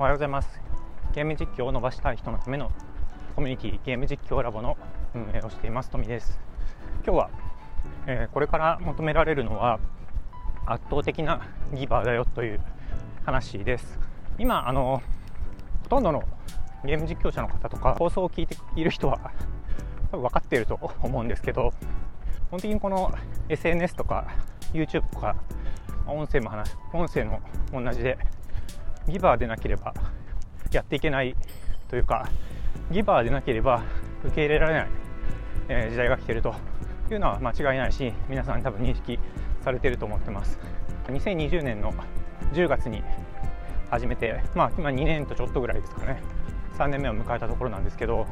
おはようございます。ゲーム実況を伸ばしたい人のためのコミュニティゲーム実況ラボの運営をしています富です。今日は、えー、これから求められるのは圧倒的なギバーだよという話です。今あのほとんどのゲーム実況者の方とか放送を聞いている人は多分かっていると思うんですけど基本的にこの SNS とか YouTube とか音声も話音声も同じでギバーでなければやっていけないというかギバーでなければ受け入れられない、えー、時代が来てるというのは間違いないし皆さん多分認識されてると思ってます。2020年の10月に始めてまあ今2年とちょっとぐらいですかね。3年目を迎えたところなんですけど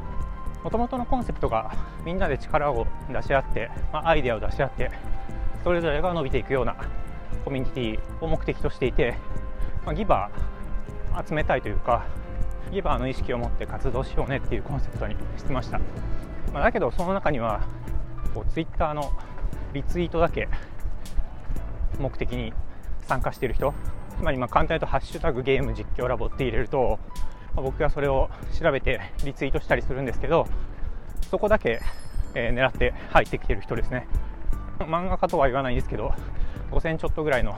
もともとのコンセプトがみんなで力を出し合って、まあ、アイデアを出し合ってそれぞれが伸びていくようなコミュニティを目的としていて、まあ、ギバー集めたいというかギバーの意識を持って活動しようねっていうコンセプトにしてました、まあ、だけどその中にはこうツイッターのリツイートだけ目的に参加している人つまりま簡単に言うと「ハッシュタグゲーム実況ラボ」って入れると、まあ、僕がそれを調べてリツイートしたりするんですけどそこだけ、えー、狙って入ってきてる人ですね。漫画家とは言わないんですけど5000ちょっとぐらいの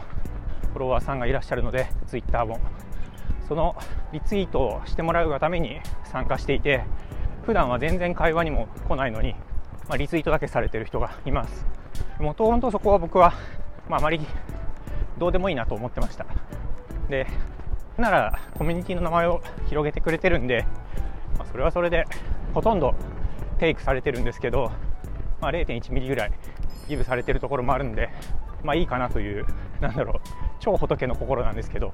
フォロワーさんがいらっしゃるのでツイッターも。そのリツイートをしてもらうがために参加していて普段は全然会話にも来ないのに、まあ、リツイートだけされてる人がいます。もともとそこは僕は、まあ、あまりどうでもいいなと思ってました。でならコミュニティの名前を広げてくれてるんで、まあ、それはそれでほとんどテイクされてるんですけど、まあ、0.1ミリぐらいギブされてるところもあるんでまあいいかなというなんだろう超仏の心なんですけど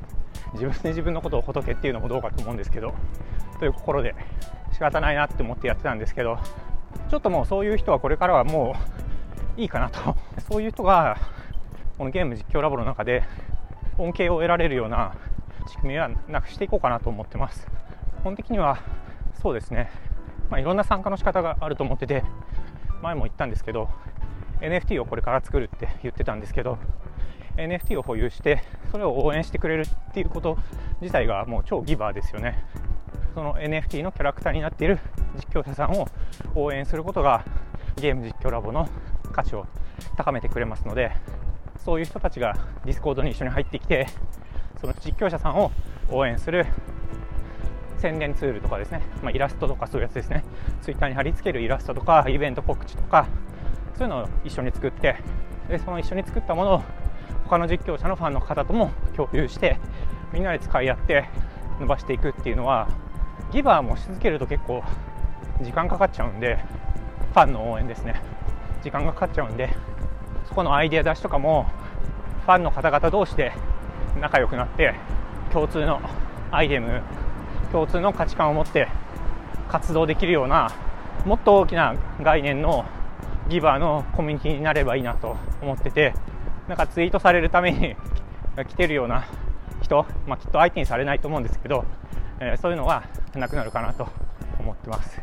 自分で自分のことを仏っていうのもどうかと思うんですけどという心で仕方ないなって思ってやってたんですけどちょっともうそういう人はこれからはもういいかなと。そういう人がこのゲーム実況ラボの中で恩恵を得られるような仕組みはなくしていこうかなと思ってます。基本的にはそうですね、まあ、いろんな参加の仕方があると思ってて前も言ったんですけど NFT をこれから作るって言ってたんですけど NFT を保有してそれを応援してくれるっていうこと自体がもう超ギバーですよね。その NFT のキャラクターになっている実況者さんを応援することがゲーム実況ラボの価値を高めてくれますのでそういう人たちがディスコードに一緒に入ってきてその実況者さんを応援する宣伝ツールとかですね、まあ、イラストとかそういうやつですね。ツイッターに貼り付けるイラストとかイベント告知とかそういうのを一緒に作ってでその一緒に作ったものを他の実況者のファンの方とも共有してみんなで使い合って伸ばしていくっていうのはギバーもし続けると結構時間かかっちゃうんでファンの応援ですね。時間がかかっちゃうんでそこのアイデア出しとかもファンの方々同士で仲良くなって共通のアイテム共通の価値観を持って活動できるようなもっと大きな概念のギバーのコミュニティになればいいなと思っててなんかツイートされるために 来てるような人、まあ、きっと相手にされないと思うんですけど、えー、そういうのはなくなるかなと思ってます。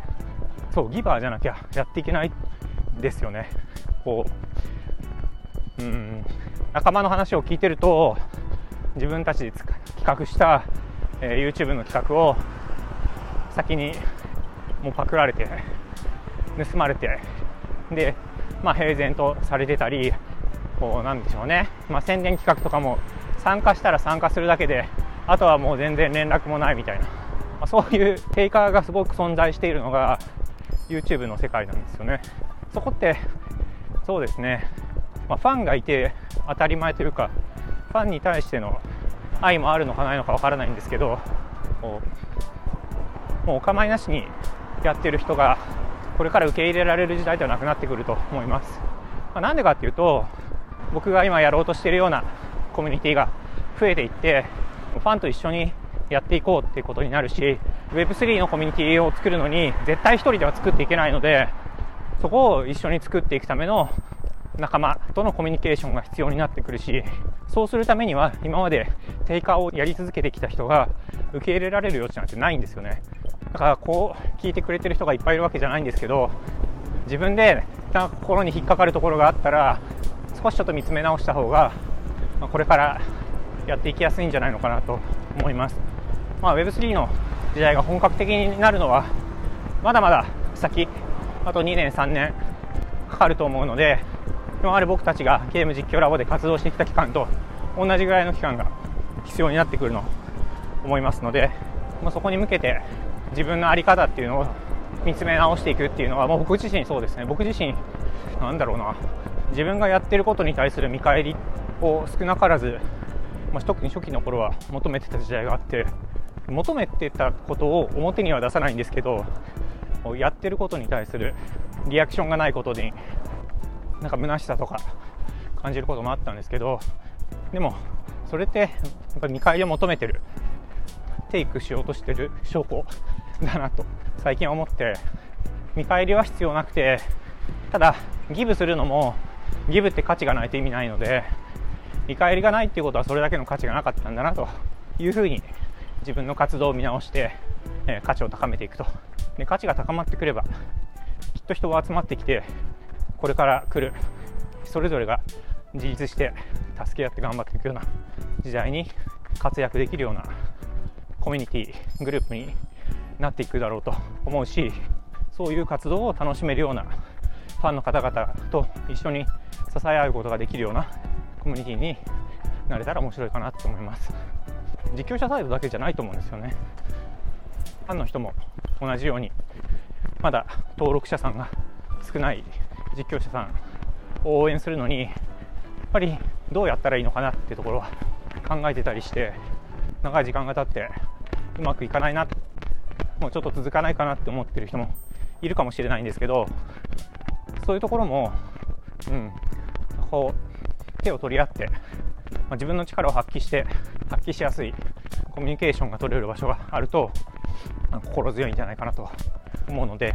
そうギバーじゃなきゃやっていけないですよね。こううん仲間の話を聞いてると自分たちで企画した、えー、YouTube の企画を先にもうパクられて盗まれてで、まあ、平然とされてたりこうなんでしょうね、まあ、宣伝企画とかも参加したら参加するだけであとはもう全然連絡もないみたいな、まあ、そういうテイカーがすごく存在しているのが YouTube の世界なんですよね。そこってそうですね、まあ、ファンがいて当たり前というかファンに対しての愛もあるのかないのかわからないんですけどもうお構いなしにやってる人がこれから受け入れられる時代ではなくなってくると思います。まあ、なんでかっていうと、僕が今やろうとしてるようなコミュニティが増えていって、ファンと一緒にやっていこうっていうことになるし、Web3 のコミュニティを作るのに絶対1人では作っていけないので、そこを一緒に作っていくための仲間とのコミュニケーションが必要になってくるし、そうするためには今まで定価をやり続けてきた人が受け入れられる余地なんてないんですよね。だからこう聞いてくれてる人がいっぱいいるわけじゃないんですけど自分で心に引っかかるところがあったら少しちょっと見つめ直した方が、まあ、これからやっていきやすいんじゃないのかなと思います。まあ、Web3 の時代が本格的になるのはまだまだ先あと2年3年かかると思うので今まで僕たちがゲーム実況ラボで活動してきた期間と同じぐらいの期間が必要になってくるの思いますので、まあ、そこに向けて自分の在り方っていうのを見つめ直していくっていうのはもう僕自身そうですね。僕自身なんだろうな。自分がやってることに対する見返りを少なからず、まあ、特に初期の頃は求めてた時代があって求めてたことを表には出さないんですけどやってることに対するリアクションがないことになんか虚しさとか感じることもあったんですけどでもそれってやっぱ見返りを求めてるテイクしようとしてる証拠だなと最近思って見返りは必要なくてただギブするのもギブって価値がないと意味ないので見返りがないっていうことはそれだけの価値がなかったんだなというふうに自分の活動を見直して、えー、価値を高めていくと。で価値が高まってくればきっと人は集まってきてこれから来るそれぞれが自立して助け合って頑張っていくような時代に活躍できるようなコミュニティグループになっていくだろうと思うしそういう活動を楽しめるようなファンの方々と一緒に支え合うことができるようなコミュニティになれたら面白いかなと思います。実況者サイドだけじゃないと思うんですよね。ファンの人も同じようにまだ登録者さんが少ない実況者さんを応援するのにやっぱりどうやったらいいのかなっていうところは考えてたりして長い時間が経ってうまくいかないなもうちょっと続かないかなって思ってる人もいるかもしれないんですけどそういうところも、うん、こう手を取り合って、まあ、自分の力を発揮して発揮しやすいコミュニケーションが取れる場所があると、心強いんじゃないかなと思うので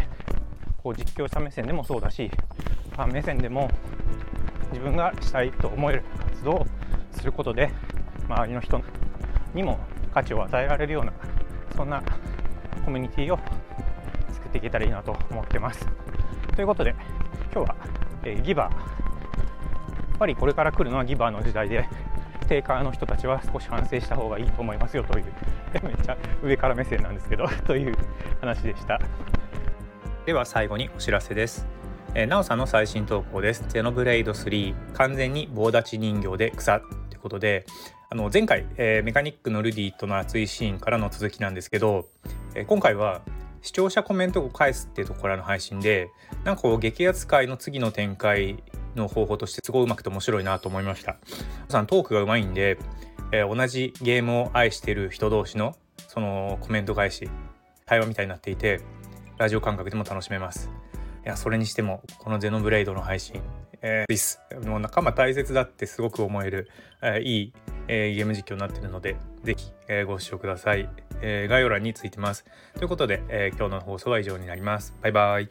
こう実況者目線でもそうだしファン目線でも自分がしたいと思える活動をすることで周りの人にも価値を与えられるようなそんなコミュニティを作っていけたらいいなと思ってます。ということで今日は、えー、ギバーぱりこれから来るのはギバーの時代で テイカーの人たちは少し反省した方がいいと思いますよという めっちゃ上から目線なんですけど という話でしたでは最後にお知らせですえ、なおさんの最新投稿です。ゼノブレイド3完全に棒立ち人形で草ということであの前回、えー、メカニックのルディとの熱いシーンからの続きなんですけど、えー、今回は視聴者コメントを返すっていうところの配信でなんかこう激アツ界の次の展開の方法としてすごいうまくて面白いなと思いましたさんトークがうまいんで、えー、同じゲームを愛している人同士のそのコメント返し対話みたいになっていてラジオ感覚でも楽しめますいやそれにしてもこのゼノブレイドの配信えー、です。もう仲間大切だってすごく思える、えー、いい、えー、ゲーム実況になってるので、ぜひ、えー、ご視聴ください。えー、概要欄についてます。ということで、えー、今日の放送は以上になります。バイバイ。